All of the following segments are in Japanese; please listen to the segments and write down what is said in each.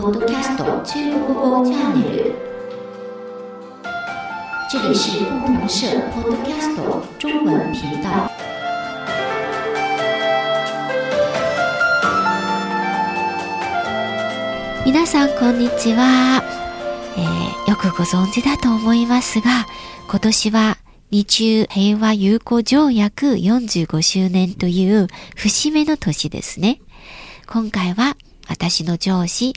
Podcast 中国語チャンネル。这里是不同社 Podcast 中文频道。皆さんこんにちは、えーよくご存知だと思いますが、今年は日中平和友好条約45周年という節目の年ですね。今回は私の上司、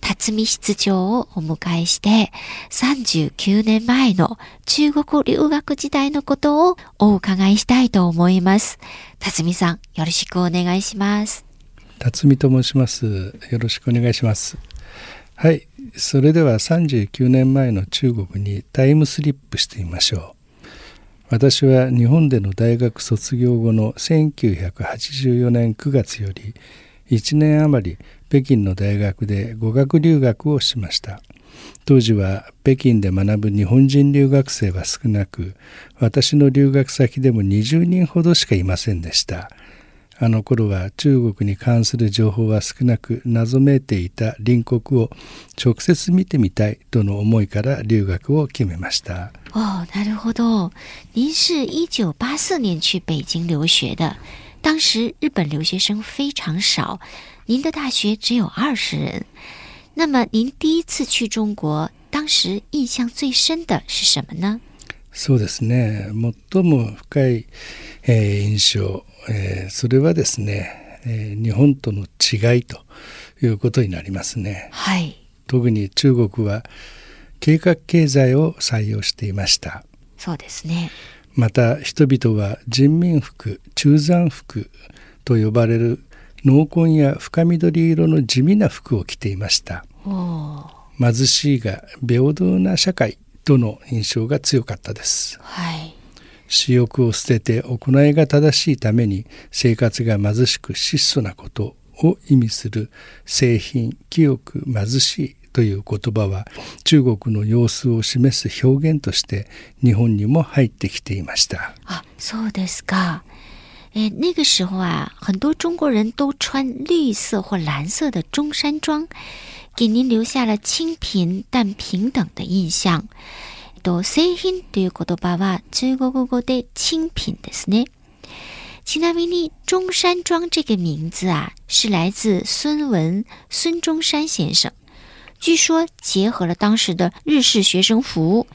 辰巳室長をお迎えして、39年前の中国留学時代のことをお伺いしたいと思います。辰巳さん、よろしくお願いします。辰巳と申しますよろしくお願いしますはいそれでは39年前の中国にタイムスリップしてみましょう私は日本での大学卒業後の1984年9月より1年余り北京の大学で語学留学をしました。当時は北京で学ぶ日本人留学生は少なく私の留学先でも20人ほどしかいませんでした。あの頃は中国に関する情報は少なく謎めいていた隣国を直接見てみたいとの思いから留学を決めました。哦，なるほど。您是一九八四年去北京留学的，当时日本留学生非常少，您的大学只有二十人。那么您第一次去中国，当时印象最深的是什么呢？そうですね最も深い、えー印象、えーそれはですね、えー日本との違いということになりますねはい、特に中国は計画経済を採用していましたそうですね。また人々は人民服中山服と呼ばれる濃紺や深緑色の地味な服を着ていました。貧しいが平等な社会との印象が強かったです。はい、私欲を捨てて行いが正しいために生活が貧しく質素なことを意味する製品清く貧しいという言葉は中国の様子を示す表現として日本にも入ってきていました。啊，そうですか。诶，那个时候啊，很多中国人都穿绿色或蓝色的中山装，给您留下了清贫但平等的印象。と製品という言葉は中国語で清貧ですね。ちなみに中山装这个名字啊，是来自孙文孙中山先生。据说结合了当时的日式学生服、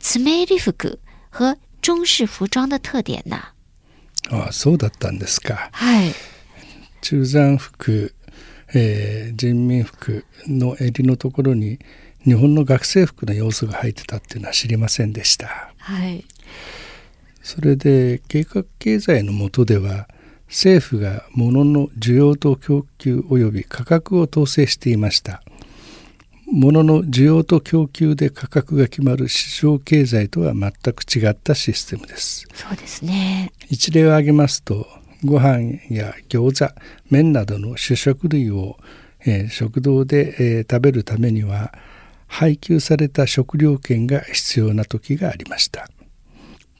ツメリ服和中式服装的特点呢。あ あそうだったんですかはい。中山服、えー人民服の襟のところに日本の学生服の要素が入ってたっていうのは知りませんでしたはい。それで計画経済の下では政府が物の需要と供給及び価格を統制していました物の需要と供給で価格が決まる市場経済とは全く違ったシステムですそうですね。一例を挙げますとご飯や餃子麺などの主食類を、えー食堂で、えー食べるためには配給された食料券が必要な時がありました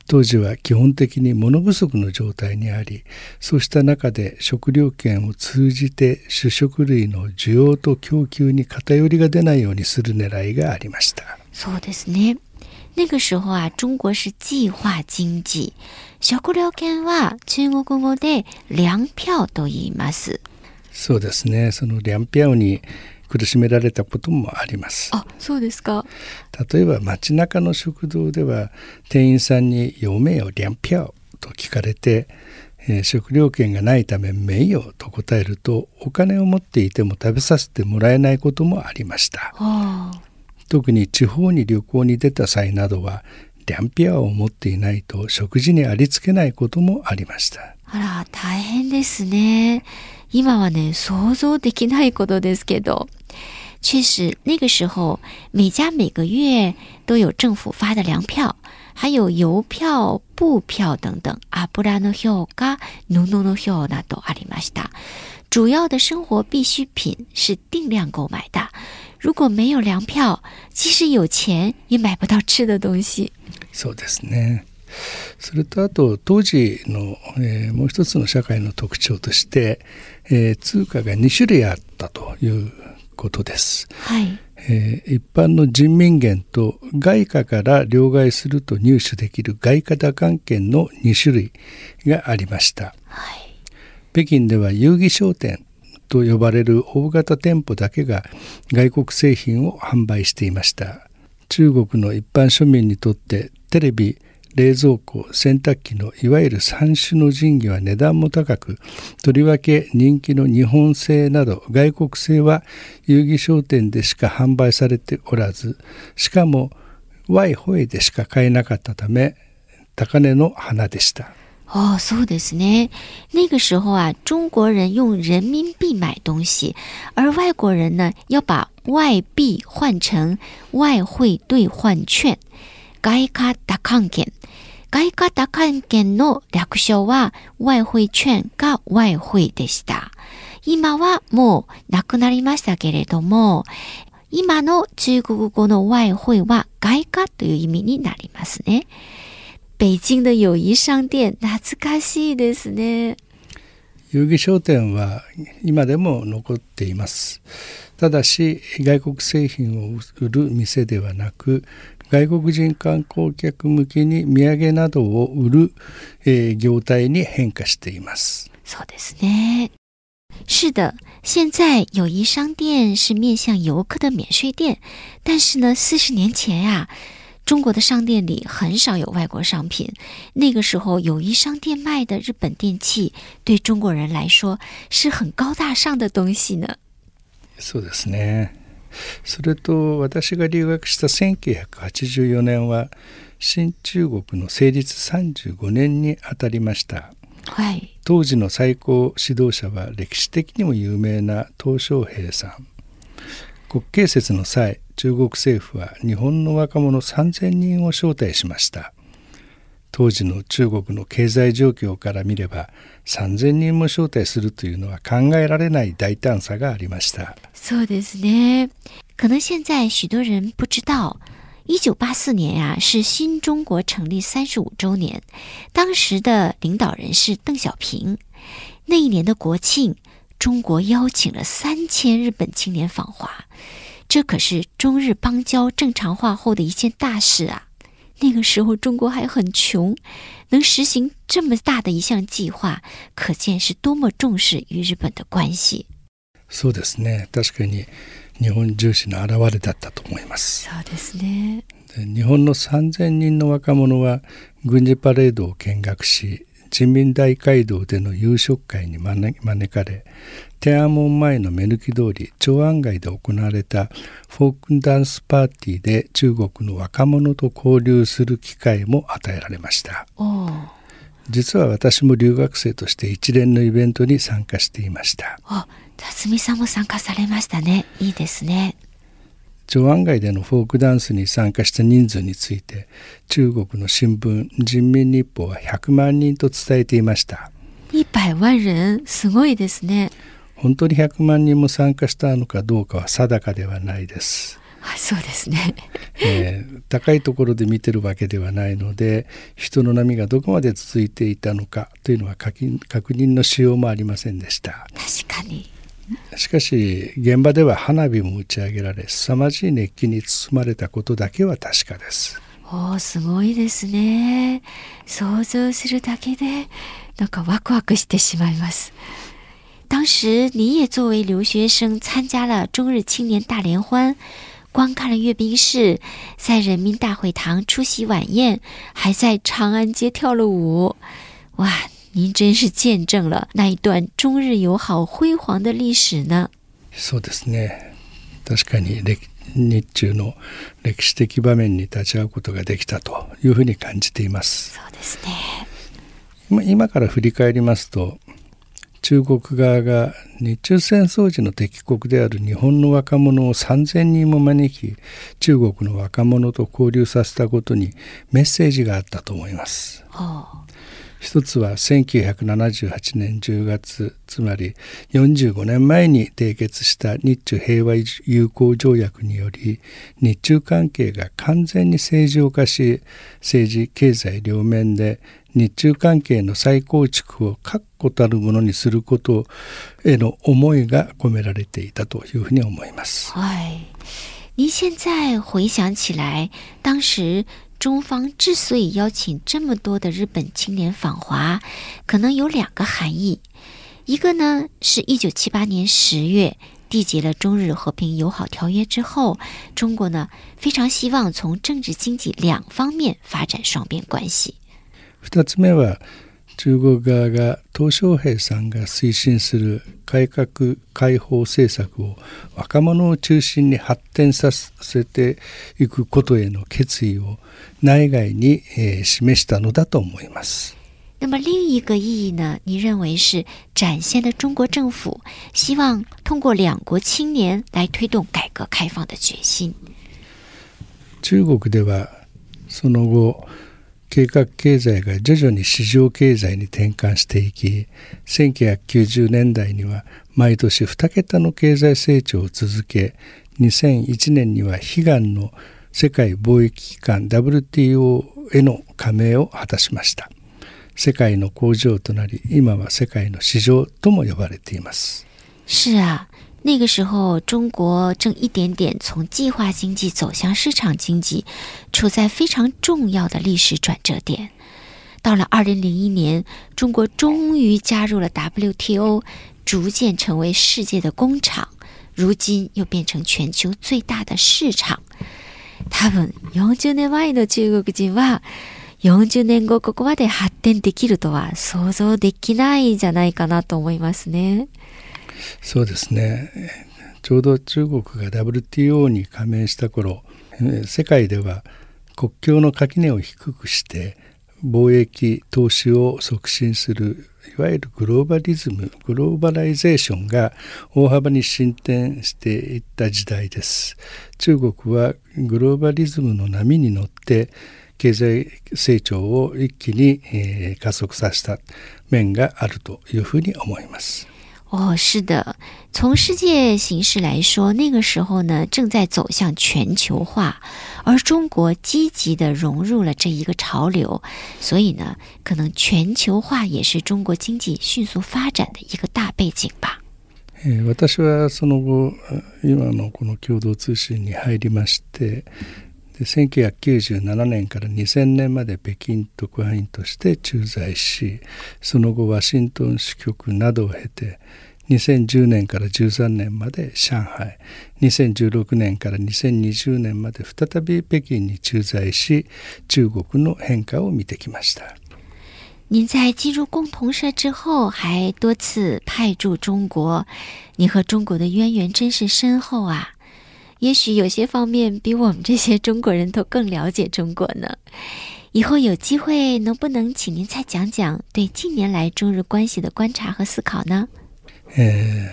当時は基本的に物不足の状態にありそうした中で食料券を通じて主食類の需要と供給に偏りが出ないようにする狙いがありましたそうですね。那个时候啊，中国是计划经济，食料券は中国語で粮票と言います。そうですねそのリャンピャオに苦しめられたこともありますあ、そうですか。例えば街中の食堂では店員さんに「嫁よリャンピャオ」と聞かれて、えー食料券がないため「名誉」と答えるとお金を持っていても食べさせてもらえないこともありましたあ特に地方に旅行に出た際などはリャンピャオを持っていないと食事にありつけないこともありましたあら、大変ですね。今はね、想像できないことですけど。确实，那个时候每家每个月都有政府发的粮票，还有邮票、布票等等。油の票が布の票などありました。主要的生活必需品是定量购买的。如果没有粮票，即使有钱也买不到吃的东西。そうですね それとあと当時の、えーもう一つの社会の特徴として、えー通貨が2種類あったということです。はい。えー一般の人民元と外貨から両替すると入手できる外貨打艦券の2種類がありましたはい。北京では遊戯商店と呼ばれる大型店舗だけが外国製品を販売していました中国の一般庶民にとってテレビ冷蔵庫洗濯機のいわゆる三種の神器は値段も高くとりわけ人気の日本製など外国製は遊戯商店でしか販売されておらずしかもワイホイでしか買えなかったため高値の花でした哦，そうですね。那个时候啊，中国人用人民币买东西，而外国人呢要把外币换成外汇兑换券。外貨打艦券。外貨打艦券の略称は外汇券が外汇でした。今はもうなくなりましたけれども、今の中国語の外汇は外貨という意味になりますね。北京的友谊商店、懐かしいですね。遊戯商店は今でも残っていますただし外国製品を売る店ではなく外国人観光客向けに土産などを売る、えー業態に変化していますそうですね。是的，现在友谊商店是面向游客的免税店，但是呢，四十年前呀、中国的商店里很少有外国商品。那个时候，友谊商店卖的日本电器，对中国人来说是很高大上的东西呢。そうですねそれと私が留学した1984年は新中国の成立35年にあたりました。はい。当時の最高指導者は歴史的にも有名な鄧小平さん。国慶節の際中国政府は日本の若者3,000人を招待しました。当時の中国の経済状況から見れば3,000人も招待するというのは考えられない大胆さがありましたそうですね。可能现在许多人不知道，一九八四年呀、是新中国成立三十五周年，当时的领导人是邓小平。那一年的国庆，中国邀请了三千日本青年访华，这可是中日邦交正常化后的一件大事啊。那个时候中国还很穷，能实行这么大的一项计划，可见是多么重视与日本的关系。 そうですね。確かに日本重視の表れだったと思います。そうですね。で日本の3,000人の若者は軍事パレードを見学し人民大会堂での夕食会に招招かれ天安門前の目抜き通り長安街で行われたフォークダンスパーティーで中国の若者と交流する機会も与えられました実は私も留学生として一連のイベントに参加していましたあ、辰巳さんも参加されましたね。いいですね。長安街でのフォークダンスに参加した人数について中国の新聞人民日報は100万人と伝えていました一百万人、すごいですね。本当に100万人も参加したのかどうかは定かではないです、あ、そうですね。えー高いところで見てるわけではないので人の波がどこまで続いていたのかというのは確認確認のしようもありませんでした確かに。しかし現場では花火も打ち上げられ凄まじい熱気に包まれたことだけは確かですおー、すごいですね。想像するだけで、なんかワクワクしてしまいます。当时你也作为留学生参加了中日青年大联欢，观看了阅兵式，在人民大会堂出席晚宴，还在长安街跳了舞。哇，您真是见证了那一段中日友好辉煌的历史呢！そうですね確かに歴日中の歴史的場面に立ち会うことができたというふうに感じていますそうですね。今今から振り返りますと 中国側が日中戦争時の敵国である日本の若者を3,000人も招き中国の若者と交流させたことにメッセージがあったと思います。哦，一つは1978年10月つまり45年前に締結した日中平和友好条約により日中関係が完全に正常化し政治経済両面で日中関係の再構築を確固たるものにすることへの思いが込められていたというふうに思います。はい。您现在回想起来，当时中方之所以邀请这么多的日本青年访华，可能有两个含义。一个呢，是一九七八年十月缔结了中日和平友好条约之后，中国呢非常希望从政治经济两方面发展双边关系。 二つ目は中国側が鄧小平さんが推進する改革開放政策を若者を中心に発展させていくことへの決意を内外に、えー、示したのだと思います。那么另一个意义呢？你认为是展现了中国政府希望通过两国青年来推动改革开放的决心。中国ではその後計画経済が徐々に市場経済に転換していき1990年代には毎年2桁の経済成長を続け2001年には悲願の世界貿易機関 WTO への加盟を果たしました。世界の工場となり今は世界の市場とも呼ばれています。是啊，那个时候中国正一点点从计划经济走向市场经济，处在非常重要的历史转折点。到了二零零一年，中国终于加入了 WTO，逐渐成为世界的工厂，如今又变成全球最大的市场。多分40年前の中国人は40年後ここまで発展できるとは想像できないんじゃないかなと思いますね。 そうですね。ちょうど中国が WTO に加盟した頃、世界では国境の垣根を低くして貿易投資を促進するいわゆるグローバリズムグローバライゼーションが大幅に進展していった時代です中国はグローバリズムの波に乗って経済成長を一気に、え、加速させた面があるというふうに思います。哦，是的，从世界形势来说，那个时候呢，正在走向全球化，而中国积极的融入了这一个潮流，所以呢，可能全球化也是中国经济迅速发展的一个大背景吧。私はその後今のこの共同通信に入りまして。 で1997年から2000年まで北京特派員として駐在しその後ワシントン支局などを経て2010年から13年まで上海2016年から2020年まで再び北京に駐在し中国の変化を見てきました。您在进入共同社之后，还多次派驻中国，你和中国的渊源真是深厚啊！也许有些方面比我们这些中国人都更了解中国呢。以后有机会，能不能请您再讲讲对近年来中日关系的观察和思考呢？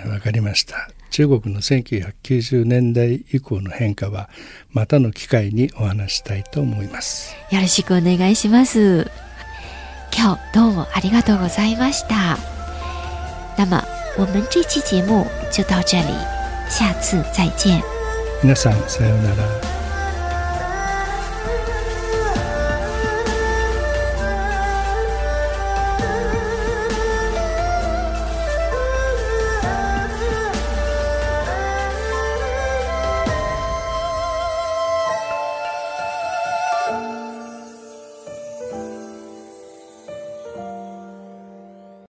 わかりました。中国の1990年代以降の変化は、またの機会にお話したいと思います。よろしくお願いします。今日どうもありがとうございました。那么我们这期节目就到这里，下次再见。皆さんさようなら。